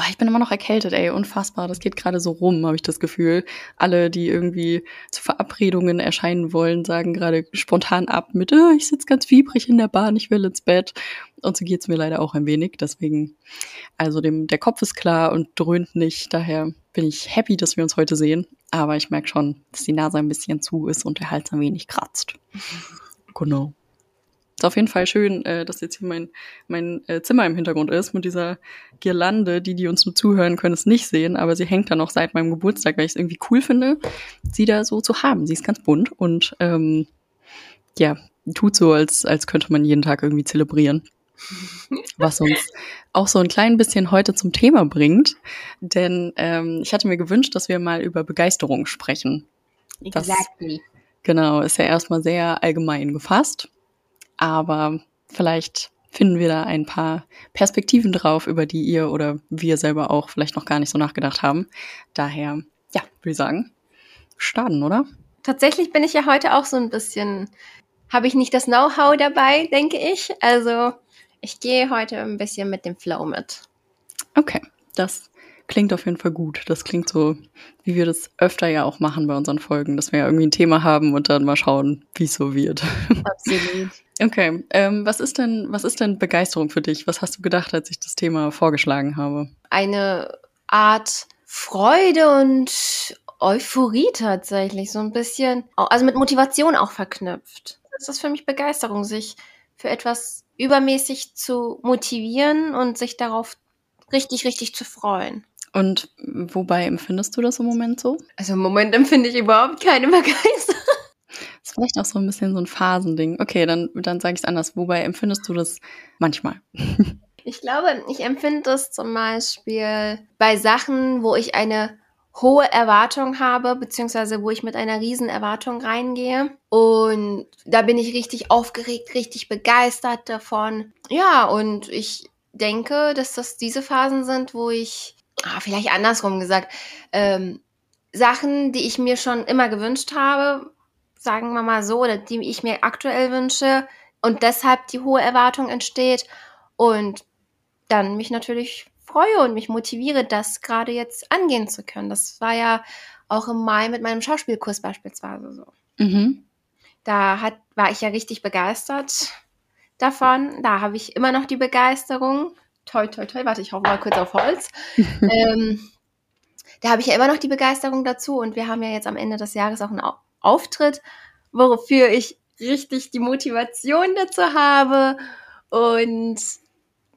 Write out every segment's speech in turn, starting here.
Oh, ich bin immer noch erkältet, ey, unfassbar. Das geht gerade so rum, habe ich das Gefühl. Alle, die irgendwie zu Verabredungen erscheinen wollen, sagen gerade spontan ab mit, oh, ich sitze ganz fiebrig in der Bahn, ich will ins Bett. Und so geht's mir leider auch ein wenig. Deswegen, also dem, der Kopf ist klar und dröhnt nicht. Daher bin ich happy, dass wir uns heute sehen. Aber ich merke schon, dass die Nase ein bisschen zu ist und der Hals ein wenig kratzt. Genau. Ist auf jeden Fall schön, äh, dass jetzt hier mein, mein äh, Zimmer im Hintergrund ist mit dieser Girlande. Die, die uns nur zuhören, können es nicht sehen, aber sie hängt da noch seit meinem Geburtstag, weil ich es irgendwie cool finde, sie da so zu haben. Sie ist ganz bunt und ähm, ja, tut so, als, als könnte man jeden Tag irgendwie zelebrieren. Was uns auch so ein klein bisschen heute zum Thema bringt. Denn ähm, ich hatte mir gewünscht, dass wir mal über Begeisterung sprechen. Exactly. Das, genau, ist ja erstmal sehr allgemein gefasst aber vielleicht finden wir da ein paar Perspektiven drauf, über die ihr oder wir selber auch vielleicht noch gar nicht so nachgedacht haben. Daher, ja, würde ich sagen, starten, oder? Tatsächlich bin ich ja heute auch so ein bisschen, habe ich nicht das Know-how dabei, denke ich. Also ich gehe heute ein bisschen mit dem Flow mit. Okay, das klingt auf jeden Fall gut. Das klingt so, wie wir das öfter ja auch machen bei unseren Folgen, dass wir ja irgendwie ein Thema haben und dann mal schauen, wie es so wird. Absolut. Okay, ähm, was ist denn, was ist denn Begeisterung für dich? Was hast du gedacht, als ich das Thema vorgeschlagen habe? Eine Art Freude und Euphorie tatsächlich, so ein bisschen, also mit Motivation auch verknüpft. Das ist für mich Begeisterung, sich für etwas übermäßig zu motivieren und sich darauf richtig, richtig zu freuen. Und wobei empfindest du das im Moment so? Also im Moment empfinde ich überhaupt keine Begeisterung. Das ist vielleicht auch so ein bisschen so ein Phasending. Okay, dann, dann sage ich es anders. Wobei empfindest du das manchmal? Ich glaube, ich empfinde das zum Beispiel bei Sachen, wo ich eine hohe Erwartung habe, beziehungsweise wo ich mit einer riesen Erwartung reingehe. Und da bin ich richtig aufgeregt, richtig begeistert davon. Ja, und ich denke, dass das diese Phasen sind, wo ich, ah, vielleicht andersrum gesagt, ähm, Sachen, die ich mir schon immer gewünscht habe, sagen wir mal so, oder die ich mir aktuell wünsche und deshalb die hohe Erwartung entsteht und dann mich natürlich freue und mich motiviere, das gerade jetzt angehen zu können. Das war ja auch im Mai mit meinem Schauspielkurs beispielsweise so. Mhm. Da hat, war ich ja richtig begeistert davon. Da habe ich immer noch die Begeisterung. Toi, toi, toi. Warte, ich hau mal kurz auf Holz. ähm, da habe ich ja immer noch die Begeisterung dazu und wir haben ja jetzt am Ende des Jahres auch einen Auftritt, wofür ich richtig die Motivation dazu habe und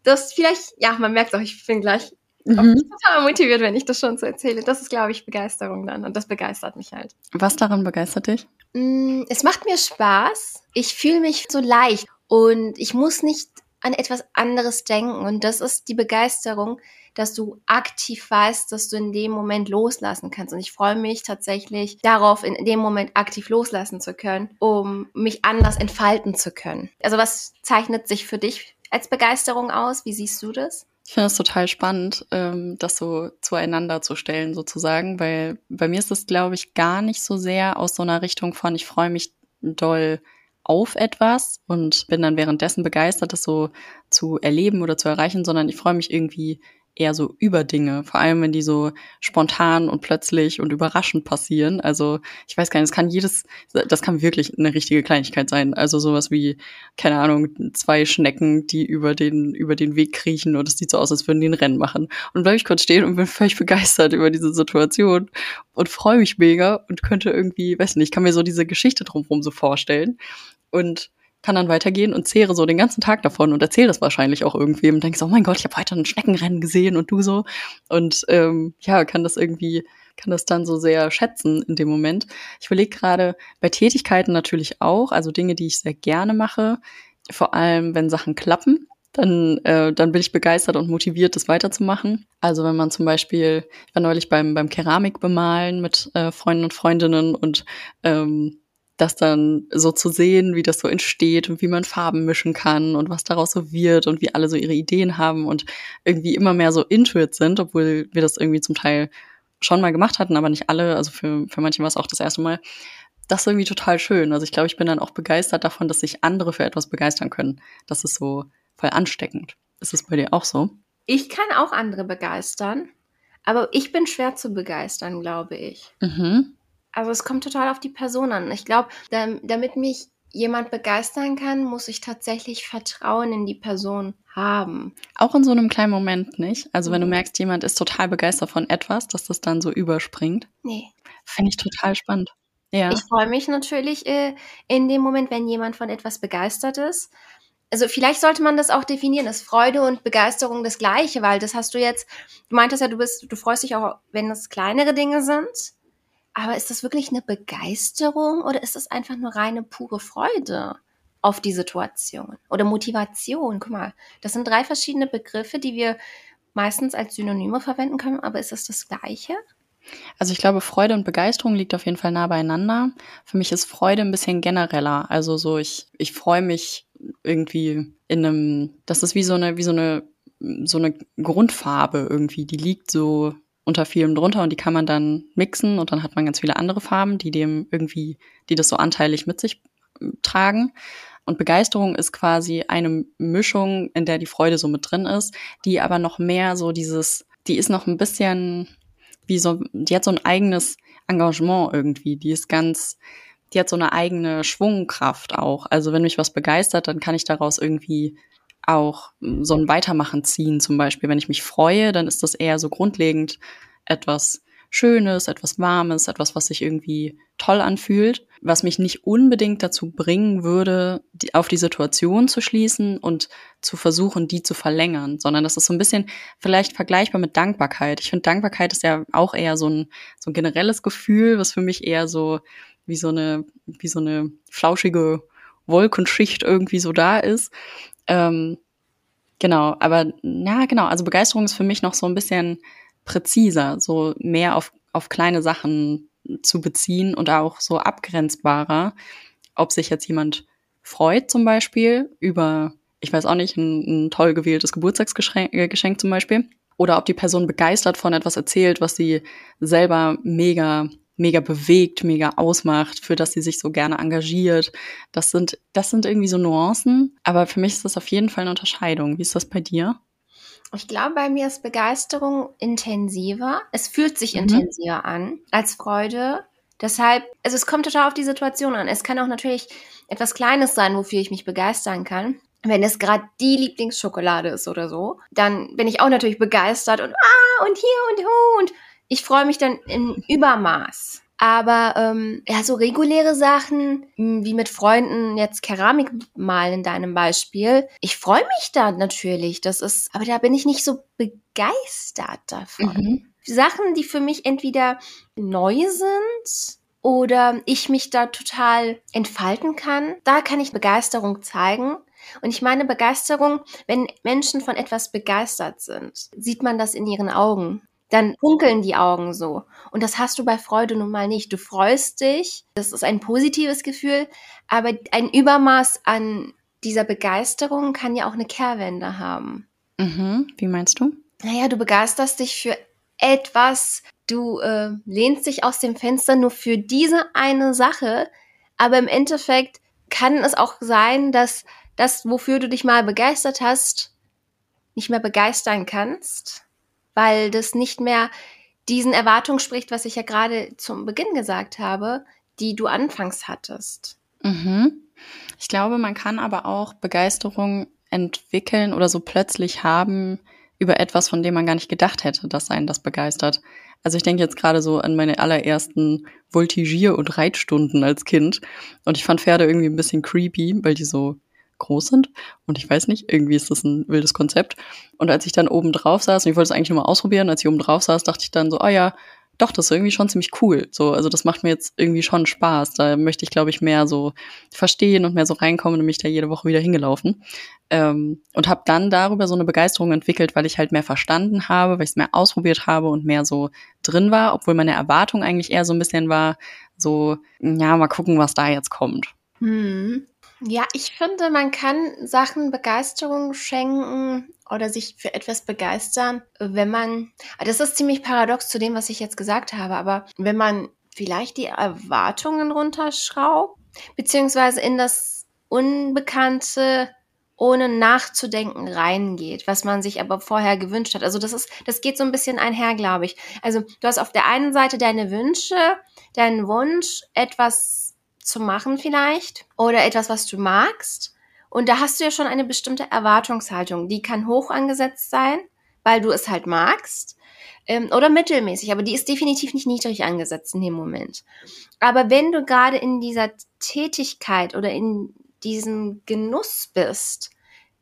das vielleicht, ja, man merkt auch, ich bin gleich mhm. total motiviert, wenn ich das schon so erzähle. Das ist, glaube ich, Begeisterung dann und das begeistert mich halt. Was daran begeistert dich? Mm, es macht mir Spaß. Ich fühle mich so leicht und ich muss nicht an etwas anderes denken. Und das ist die Begeisterung, dass du aktiv weißt, dass du in dem Moment loslassen kannst. Und ich freue mich tatsächlich darauf, in dem Moment aktiv loslassen zu können, um mich anders entfalten zu können. Also was zeichnet sich für dich als Begeisterung aus? Wie siehst du das? Ich finde es total spannend, ähm, das so zueinander zu stellen, sozusagen, weil bei mir ist es, glaube ich, gar nicht so sehr aus so einer Richtung von, ich freue mich doll auf etwas und bin dann währenddessen begeistert, das so zu erleben oder zu erreichen, sondern ich freue mich irgendwie eher so über Dinge, vor allem wenn die so spontan und plötzlich und überraschend passieren. Also ich weiß gar nicht, das kann jedes, das kann wirklich eine richtige Kleinigkeit sein. Also sowas wie, keine Ahnung, zwei Schnecken, die über den, über den Weg kriechen und es sieht so aus, als würden die ein Rennen machen. Und bleibe ich kurz stehen und bin völlig begeistert über diese Situation und freue mich mega und könnte irgendwie, weiß nicht, ich kann mir so diese Geschichte drumherum so vorstellen. Und kann dann weitergehen und zehre so den ganzen Tag davon und erzähle das wahrscheinlich auch irgendwem und denkst, oh mein Gott, ich habe heute ein Schneckenrennen gesehen und du so. Und ähm, ja, kann das irgendwie, kann das dann so sehr schätzen in dem Moment. Ich überlege gerade bei Tätigkeiten natürlich auch, also Dinge, die ich sehr gerne mache, vor allem wenn Sachen klappen. dann, äh, dann bin ich begeistert und motiviert, das weiterzumachen. Also wenn man zum Beispiel, ich war neulich beim, beim Keramikbemalen mit äh, Freunden und Freundinnen und ähm, das dann so zu sehen, wie das so entsteht und wie man Farben mischen kann und was daraus so wird und wie alle so ihre Ideen haben und irgendwie immer mehr so intuit sind, obwohl wir das irgendwie zum Teil schon mal gemacht hatten, aber nicht alle. Also für, für manche war es auch das erste Mal. Das ist irgendwie total schön. Also ich glaube, ich bin dann auch begeistert davon, dass sich andere für etwas begeistern können. Das ist so voll ansteckend. Ist es bei dir auch so? Ich kann auch andere begeistern, aber ich bin schwer zu begeistern, glaube ich. Mhm. Also es kommt total auf die Person an. Ich glaube, damit mich jemand begeistern kann, muss ich tatsächlich Vertrauen in die Person haben. Auch in so einem kleinen Moment nicht. Also wenn du mhm. merkst, jemand ist total begeistert von etwas, dass das dann so überspringt. Nee. Finde ich total spannend. Ja. Ich freue mich natürlich äh, in dem Moment, wenn jemand von etwas begeistert ist. Also vielleicht sollte man das auch definieren, ist Freude und Begeisterung das gleiche, weil das hast du jetzt, du meintest ja, du bist, du freust dich auch, wenn es kleinere Dinge sind. Aber ist das wirklich eine Begeisterung oder ist das einfach nur reine pure Freude auf die Situation oder Motivation? Guck mal, das sind drei verschiedene Begriffe, die wir meistens als Synonyme verwenden können, aber ist es das gleiche? Also ich glaube, Freude und Begeisterung liegt auf jeden Fall nah beieinander. Für mich ist Freude ein bisschen genereller. Also so, ich, ich freue mich irgendwie in einem, das ist wie so eine, wie so eine, so eine Grundfarbe irgendwie, die liegt so unter vielem drunter und die kann man dann mixen und dann hat man ganz viele andere Farben, die dem irgendwie, die das so anteilig mit sich äh, tragen. Und Begeisterung ist quasi eine Mischung, in der die Freude so mit drin ist, die aber noch mehr so dieses, die ist noch ein bisschen wie so, die hat so ein eigenes Engagement irgendwie, die ist ganz, die hat so eine eigene Schwungkraft auch. Also wenn mich was begeistert, dann kann ich daraus irgendwie auch so ein Weitermachen ziehen. Zum Beispiel, wenn ich mich freue, dann ist das eher so grundlegend etwas Schönes, etwas Warmes, etwas, was sich irgendwie toll anfühlt, was mich nicht unbedingt dazu bringen würde, die, auf die Situation zu schließen und zu versuchen, die zu verlängern, sondern das ist so ein bisschen vielleicht vergleichbar mit Dankbarkeit. Ich finde, Dankbarkeit ist ja auch eher so ein, so ein generelles Gefühl, was für mich eher so wie so eine, wie so eine flauschige Wolkenschicht irgendwie so da ist. Ähm, genau, aber ja, genau, also Begeisterung ist für mich noch so ein bisschen präziser, so mehr auf, auf kleine Sachen zu beziehen und auch so abgrenzbarer, ob sich jetzt jemand freut zum Beispiel über, ich weiß auch nicht, ein, ein toll gewähltes Geburtstagsgeschenk äh, Geschenk zum Beispiel, oder ob die Person begeistert von etwas erzählt, was sie selber mega mega bewegt, mega ausmacht, für das sie sich so gerne engagiert. Das sind, das sind irgendwie so Nuancen. Aber für mich ist das auf jeden Fall eine Unterscheidung. Wie ist das bei dir? Ich glaube, bei mir ist Begeisterung intensiver. Es fühlt sich mhm. intensiver an als Freude. Deshalb, also es kommt total auf die Situation an. Es kann auch natürlich etwas Kleines sein, wofür ich mich begeistern kann. Wenn es gerade die Lieblingsschokolade ist oder so, dann bin ich auch natürlich begeistert und ah und hier und hu und ich freue mich dann in Übermaß. Aber ähm, ja, so reguläre Sachen, hm, wie mit Freunden jetzt Keramik malen in deinem Beispiel, ich freue mich da natürlich. Das ist, aber da bin ich nicht so begeistert davon. Mhm. Sachen, die für mich entweder neu sind oder ich mich da total entfalten kann, da kann ich Begeisterung zeigen. Und ich meine Begeisterung, wenn Menschen von etwas begeistert sind, sieht man das in ihren Augen dann funkeln die Augen so. Und das hast du bei Freude nun mal nicht. Du freust dich, das ist ein positives Gefühl, aber ein Übermaß an dieser Begeisterung kann ja auch eine Kehrwende haben. Mhm. Wie meinst du? Naja, du begeisterst dich für etwas, du äh, lehnst dich aus dem Fenster nur für diese eine Sache, aber im Endeffekt kann es auch sein, dass das, wofür du dich mal begeistert hast, nicht mehr begeistern kannst weil das nicht mehr diesen Erwartungen spricht, was ich ja gerade zum Beginn gesagt habe, die du anfangs hattest. Mhm. Ich glaube, man kann aber auch Begeisterung entwickeln oder so plötzlich haben über etwas, von dem man gar nicht gedacht hätte, dass einen das begeistert. Also ich denke jetzt gerade so an meine allerersten Voltigier- und Reitstunden als Kind. Und ich fand Pferde irgendwie ein bisschen creepy, weil die so groß sind. Und ich weiß nicht, irgendwie ist das ein wildes Konzept. Und als ich dann oben drauf saß, und ich wollte es eigentlich nur mal ausprobieren, als ich oben drauf saß, dachte ich dann so, oh ja, doch, das ist irgendwie schon ziemlich cool. So, also das macht mir jetzt irgendwie schon Spaß. Da möchte ich, glaube ich, mehr so verstehen und mehr so reinkommen und mich da jede Woche wieder hingelaufen. Ähm, und habe dann darüber so eine Begeisterung entwickelt, weil ich halt mehr verstanden habe, weil ich es mehr ausprobiert habe und mehr so drin war, obwohl meine Erwartung eigentlich eher so ein bisschen war, so, ja, mal gucken, was da jetzt kommt. Hm. Ja, ich finde, man kann Sachen Begeisterung schenken oder sich für etwas begeistern, wenn man, das ist ziemlich paradox zu dem, was ich jetzt gesagt habe, aber wenn man vielleicht die Erwartungen runterschraubt, beziehungsweise in das Unbekannte ohne nachzudenken reingeht, was man sich aber vorher gewünscht hat. Also das ist, das geht so ein bisschen einher, glaube ich. Also du hast auf der einen Seite deine Wünsche, deinen Wunsch, etwas zu machen vielleicht oder etwas, was du magst. Und da hast du ja schon eine bestimmte Erwartungshaltung. Die kann hoch angesetzt sein, weil du es halt magst. Ähm, oder mittelmäßig, aber die ist definitiv nicht niedrig angesetzt in dem Moment. Aber wenn du gerade in dieser Tätigkeit oder in diesem Genuss bist,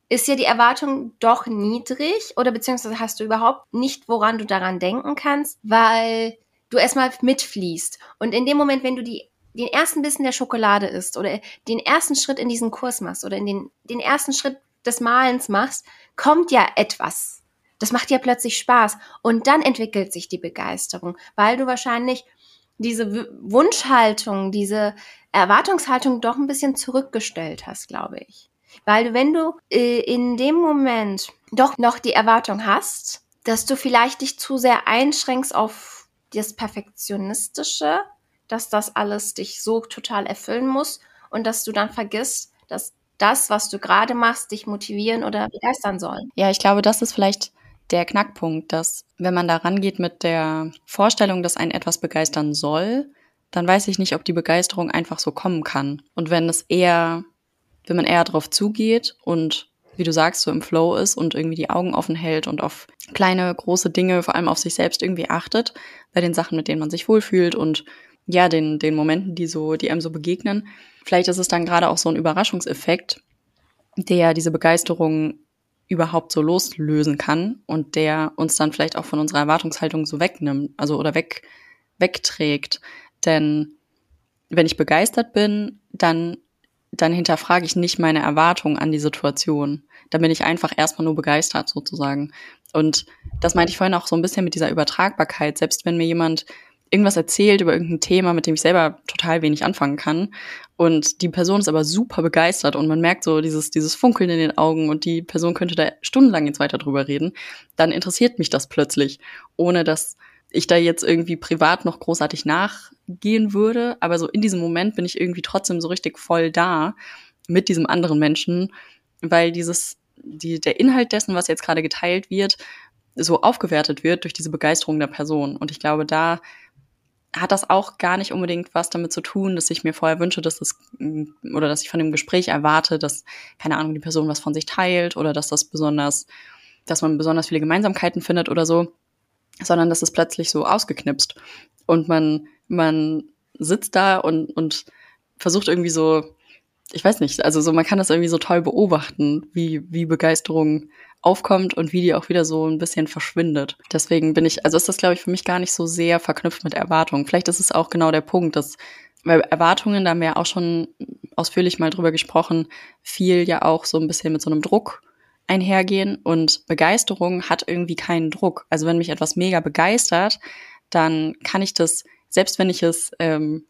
ist ja die Erwartung doch niedrig oder beziehungsweise hast du überhaupt nicht, woran du daran denken kannst, weil du erstmal mitfließt. Und in dem Moment, wenn du die den ersten Bissen der Schokolade isst oder den ersten Schritt in diesen Kurs machst oder in den, den ersten Schritt des Malens machst, kommt ja etwas. Das macht ja plötzlich Spaß. Und dann entwickelt sich die Begeisterung, weil du wahrscheinlich diese Wunschhaltung, diese Erwartungshaltung doch ein bisschen zurückgestellt hast, glaube ich. Weil du, wenn du äh, in dem Moment doch noch die Erwartung hast, dass du vielleicht dich zu sehr einschränkst auf das Perfektionistische, dass das alles dich so total erfüllen muss und dass du dann vergisst, dass das, was du gerade machst, dich motivieren oder begeistern soll. Ja, ich glaube, das ist vielleicht der Knackpunkt, dass wenn man da rangeht mit der Vorstellung, dass ein etwas begeistern soll, dann weiß ich nicht, ob die Begeisterung einfach so kommen kann. Und wenn es eher, wenn man eher darauf zugeht und wie du sagst, so im Flow ist und irgendwie die Augen offen hält und auf kleine, große Dinge, vor allem auf sich selbst irgendwie achtet, bei den Sachen, mit denen man sich wohlfühlt und ja, den, den Momenten, die so, die einem so begegnen. Vielleicht ist es dann gerade auch so ein Überraschungseffekt, der diese Begeisterung überhaupt so loslösen kann und der uns dann vielleicht auch von unserer Erwartungshaltung so wegnimmt, also oder weg, wegträgt. Denn wenn ich begeistert bin, dann, dann hinterfrage ich nicht meine Erwartungen an die Situation. Dann bin ich einfach erstmal nur begeistert sozusagen. Und das meinte ich vorhin auch so ein bisschen mit dieser Übertragbarkeit. Selbst wenn mir jemand irgendwas erzählt über irgendein Thema, mit dem ich selber total wenig anfangen kann. Und die Person ist aber super begeistert und man merkt so dieses, dieses Funkeln in den Augen und die Person könnte da stundenlang jetzt weiter drüber reden. Dann interessiert mich das plötzlich, ohne dass ich da jetzt irgendwie privat noch großartig nachgehen würde. Aber so in diesem Moment bin ich irgendwie trotzdem so richtig voll da mit diesem anderen Menschen, weil dieses, die, der Inhalt dessen, was jetzt gerade geteilt wird, so aufgewertet wird durch diese Begeisterung der Person. Und ich glaube, da hat das auch gar nicht unbedingt was damit zu tun, dass ich mir vorher wünsche, dass es mm, oder dass ich von dem Gespräch erwarte, dass keine Ahnung die Person was von sich teilt oder dass das besonders, dass man besonders viele Gemeinsamkeiten findet oder so, sondern dass es plötzlich so ausgeknipst. Und man man sitzt da und und versucht irgendwie so, ich weiß nicht, also so man kann das irgendwie so toll beobachten, wie wie Begeisterung aufkommt und wie die auch wieder so ein bisschen verschwindet. Deswegen bin ich, also ist das, glaube ich, für mich gar nicht so sehr verknüpft mit Erwartungen. Vielleicht ist es auch genau der Punkt, dass, weil Erwartungen, da haben wir ja auch schon ausführlich mal drüber gesprochen, viel ja auch so ein bisschen mit so einem Druck einhergehen und Begeisterung hat irgendwie keinen Druck. Also wenn mich etwas mega begeistert, dann kann ich das, selbst wenn ich es ähm,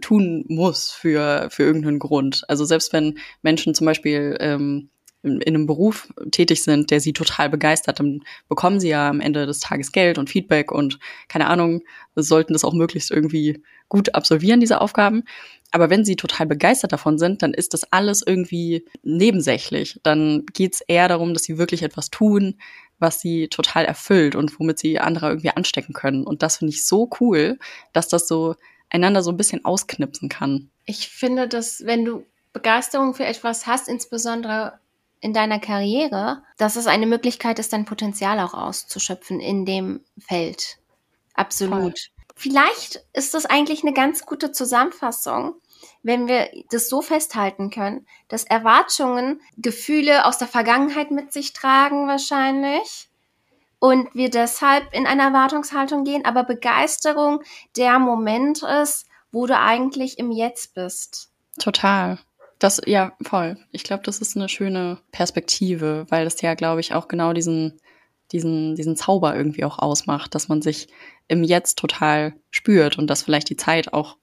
tun muss für, für irgendeinen Grund. Also selbst wenn Menschen zum Beispiel ähm, in, in einem Beruf tätig sind, der sie total begeistert, dann bekommen sie ja am Ende des Tages Geld und Feedback und keine Ahnung, sollten das auch möglichst irgendwie gut absolvieren, diese Aufgaben. Aber wenn sie total begeistert davon sind, dann ist das alles irgendwie nebensächlich. Dann geht's eher darum, dass sie wirklich etwas tun, was sie total erfüllt und womit sie andere irgendwie anstecken können. Und das finde ich so cool, dass das so einander so ein bisschen ausknipsen kann. Ich finde, dass wenn du Begeisterung für etwas hast, insbesondere in deiner Karriere, dass es eine Möglichkeit ist, dein Potenzial auch auszuschöpfen in dem Feld. Absolut. Voll. Vielleicht ist das eigentlich eine ganz gute Zusammenfassung, wenn wir das so festhalten können, dass Erwartungen Gefühle aus der Vergangenheit mit sich tragen wahrscheinlich und wir deshalb in eine Erwartungshaltung gehen, aber Begeisterung der Moment ist, wo du eigentlich im Jetzt bist. Total. Das, ja, voll. Ich glaube, das ist eine schöne Perspektive, weil das ja, glaube ich, auch genau diesen, diesen, diesen Zauber irgendwie auch ausmacht, dass man sich im Jetzt total spürt und dass vielleicht die Zeit auch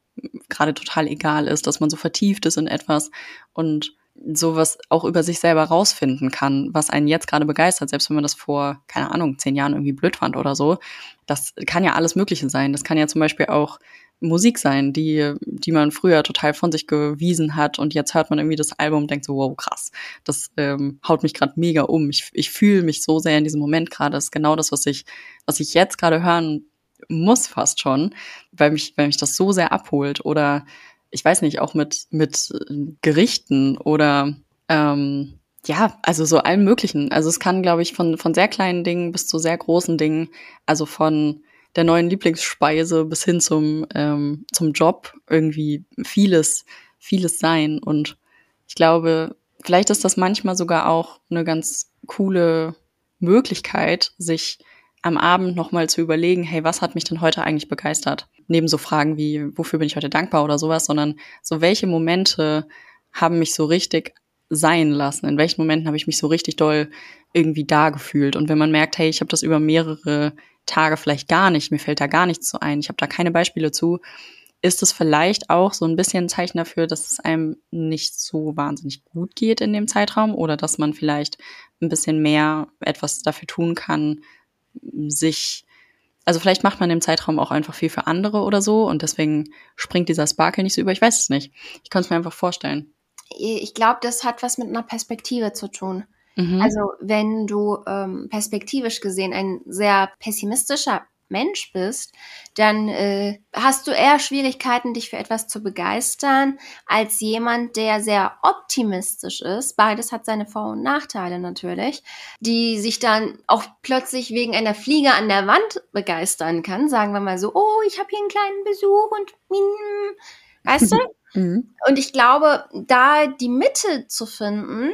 gerade total egal ist, dass man so vertieft ist in etwas und sowas auch über sich selber rausfinden kann, was einen jetzt gerade begeistert, selbst wenn man das vor, keine Ahnung, zehn Jahren irgendwie blöd fand oder so. Das kann ja alles Mögliche sein. Das kann ja zum Beispiel auch Musik sein, die, die man früher total von sich gewiesen hat und jetzt hört man irgendwie das Album und denkt so, wow, krass, das ähm, haut mich gerade mega um. Ich, ich fühle mich so sehr in diesem Moment gerade. Das ist genau das, was ich, was ich jetzt gerade hören muss fast schon, weil mich, weil mich das so sehr abholt. Oder ich weiß nicht, auch mit, mit Gerichten oder ähm, ja, also so allem möglichen. Also es kann, glaube ich, von, von sehr kleinen Dingen bis zu sehr großen Dingen, also von der neuen Lieblingsspeise bis hin zum, ähm, zum Job irgendwie vieles, vieles sein. Und ich glaube, vielleicht ist das manchmal sogar auch eine ganz coole Möglichkeit, sich am Abend nochmal zu überlegen, hey, was hat mich denn heute eigentlich begeistert? Neben so Fragen wie, wofür bin ich heute dankbar oder sowas, sondern so, welche Momente haben mich so richtig sein lassen? In welchen Momenten habe ich mich so richtig doll irgendwie da gefühlt? Und wenn man merkt, hey, ich habe das über mehrere Tage vielleicht gar nicht, mir fällt da gar nichts so ein, ich habe da keine Beispiele zu, ist es vielleicht auch so ein bisschen ein Zeichen dafür, dass es einem nicht so wahnsinnig gut geht in dem Zeitraum oder dass man vielleicht ein bisschen mehr etwas dafür tun kann, sich, also vielleicht macht man im Zeitraum auch einfach viel für andere oder so und deswegen springt dieser Sparkle nicht so über. Ich weiß es nicht. Ich kann es mir einfach vorstellen. Ich glaube, das hat was mit einer Perspektive zu tun. Mhm. Also wenn du ähm, perspektivisch gesehen ein sehr pessimistischer Mensch bist, dann äh, hast du eher Schwierigkeiten, dich für etwas zu begeistern, als jemand, der sehr optimistisch ist. Beides hat seine Vor- und Nachteile natürlich, die sich dann auch plötzlich wegen einer Fliege an der Wand begeistern kann. Sagen wir mal so, oh, ich habe hier einen kleinen Besuch und hm, weißt du? Mhm. Und ich glaube, da die Mitte zu finden,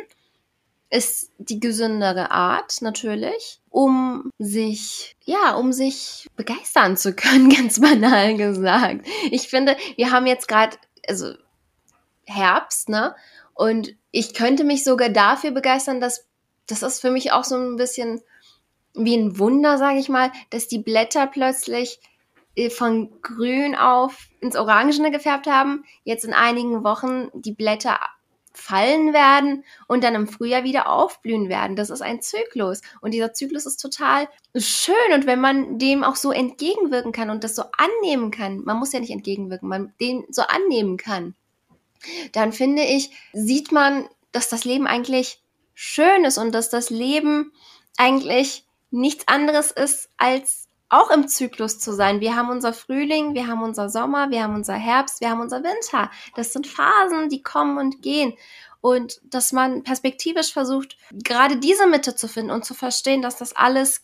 ist die gesündere Art natürlich, um sich, ja, um sich begeistern zu können, ganz banal gesagt. Ich finde, wir haben jetzt gerade, also Herbst, ne? Und ich könnte mich sogar dafür begeistern, dass das ist für mich auch so ein bisschen wie ein Wunder, sage ich mal, dass die Blätter plötzlich äh, von grün auf ins Orangene gefärbt haben, jetzt in einigen Wochen die Blätter fallen werden und dann im Frühjahr wieder aufblühen werden. Das ist ein Zyklus und dieser Zyklus ist total schön und wenn man dem auch so entgegenwirken kann und das so annehmen kann, man muss ja nicht entgegenwirken, man den so annehmen kann, dann finde ich, sieht man, dass das Leben eigentlich schön ist und dass das Leben eigentlich nichts anderes ist als auch im Zyklus zu sein. Wir haben unser Frühling, wir haben unser Sommer, wir haben unser Herbst, wir haben unser Winter. Das sind Phasen, die kommen und gehen. Und dass man perspektivisch versucht, gerade diese Mitte zu finden und zu verstehen, dass das alles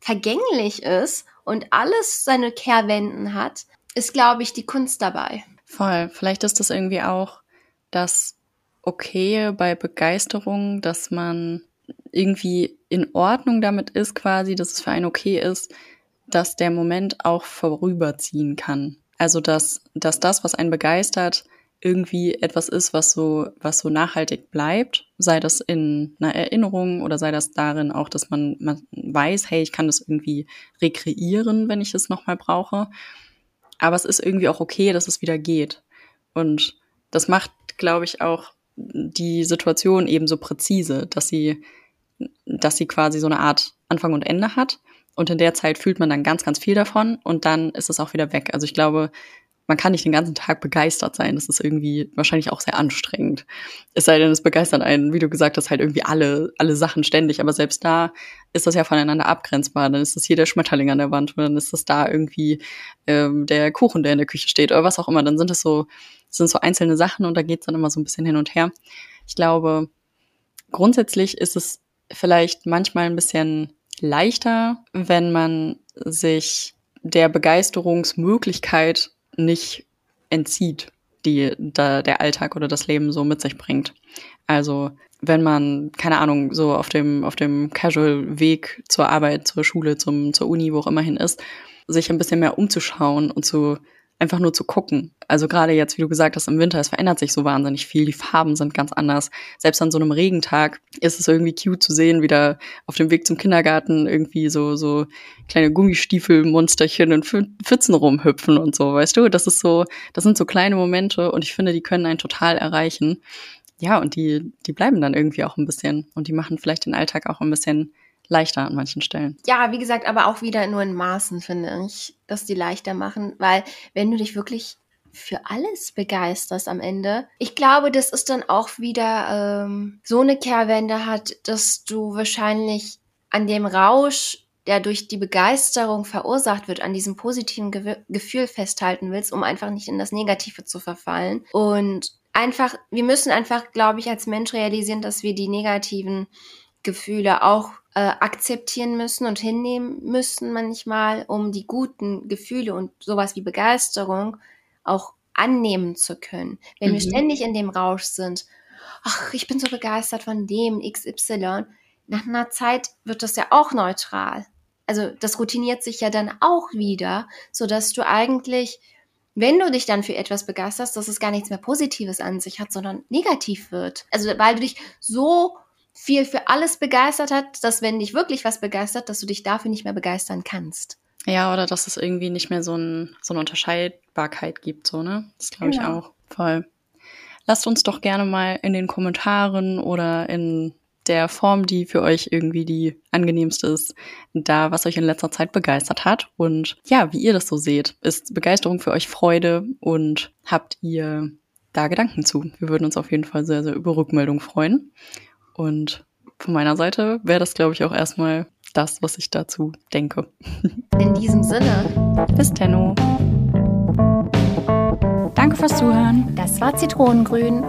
vergänglich ist und alles seine Kehrwenden hat, ist, glaube ich, die Kunst dabei. Voll. Vielleicht ist das irgendwie auch das Okay bei Begeisterung, dass man irgendwie in Ordnung damit ist, quasi, dass es für einen okay ist, dass der Moment auch vorüberziehen kann. Also dass, dass das, was einen begeistert, irgendwie etwas ist, was so, was so nachhaltig bleibt, sei das in einer Erinnerung oder sei das darin auch, dass man, man weiß, hey, ich kann das irgendwie rekreieren, wenn ich es nochmal brauche. Aber es ist irgendwie auch okay, dass es wieder geht. Und das macht, glaube ich, auch die Situation eben so präzise, dass sie, dass sie quasi so eine Art Anfang und Ende hat und in der Zeit fühlt man dann ganz, ganz viel davon und dann ist es auch wieder weg. Also ich glaube, man kann nicht den ganzen Tag begeistert sein. Das ist irgendwie wahrscheinlich auch sehr anstrengend. Es sei denn, es begeistert einen, wie du gesagt hast, halt irgendwie alle, alle Sachen ständig. Aber selbst da ist das ja voneinander abgrenzbar. Dann ist das hier der Schmetterling an der Wand und dann ist das da irgendwie ähm, der Kuchen, der in der Küche steht oder was auch immer. Dann sind das so, sind so einzelne Sachen und da geht's dann immer so ein bisschen hin und her. Ich glaube, grundsätzlich ist es vielleicht manchmal ein bisschen leichter, wenn man sich der Begeisterungsmöglichkeit nicht entzieht. die da der Alltag oder das Leben so mit sich bringt. Also wenn man, keine Ahnung, so auf dem, auf dem Casual-Weg zur Arbeit, zur Schule, zum, zur Uni, wo auch immer hin ist, sich ein bisschen mehr umzuschauen und zu einfach nur zu gucken. Also gerade jetzt, wie du gesagt hast, im Winter, es verändert sich so wahnsinnig viel. Die Farben sind ganz anders. Selbst an so einem Regentag ist es irgendwie cute zu sehen, wie da auf dem Weg zum Kindergarten irgendwie so, so kleine Gummistiefelmonsterchen in Pfützen rumhüpfen und so, weißt du? Das ist so, das sind so kleine Momente und ich finde, die können einen total erreichen. Ja, und die, die bleiben dann irgendwie auch ein bisschen und die machen vielleicht den Alltag auch ein bisschen leichter an manchen Stellen. Ja, wie gesagt, aber auch wieder nur in Maßen, finde ich, dass die leichter machen, weil wenn du dich wirklich für alles begeisterst am Ende. Ich glaube, das ist dann auch wieder ähm, so eine Kehrwende hat, dass du wahrscheinlich an dem Rausch, der durch die Begeisterung verursacht wird, an diesem positiven Ge Gefühl festhalten willst, um einfach nicht in das Negative zu verfallen. Und einfach, wir müssen einfach, glaube ich, als Mensch realisieren, dass wir die negativen Gefühle auch äh, akzeptieren müssen und hinnehmen müssen manchmal, um die guten Gefühle und sowas wie Begeisterung auch annehmen zu können. Wenn mhm. wir ständig in dem Rausch sind, ach, ich bin so begeistert von dem XY, nach einer Zeit wird das ja auch neutral. Also das routiniert sich ja dann auch wieder, so dass du eigentlich, wenn du dich dann für etwas begeisterst, dass es gar nichts mehr Positives an sich hat, sondern negativ wird. Also weil du dich so viel für alles begeistert hat, dass wenn dich wirklich was begeistert, dass du dich dafür nicht mehr begeistern kannst. Ja, oder dass es irgendwie nicht mehr so, ein, so eine Unterscheidbarkeit gibt, so, ne? Das glaube ich genau. auch. Voll. Lasst uns doch gerne mal in den Kommentaren oder in der Form, die für euch irgendwie die angenehmste ist, da, was euch in letzter Zeit begeistert hat und ja, wie ihr das so seht. Ist Begeisterung für euch Freude und habt ihr da Gedanken zu? Wir würden uns auf jeden Fall sehr, sehr über Rückmeldung freuen. Und von meiner Seite wäre das, glaube ich, auch erstmal das, was ich dazu denke. In diesem Sinne, bis Tenno. Danke fürs Zuhören. Das war Zitronengrün.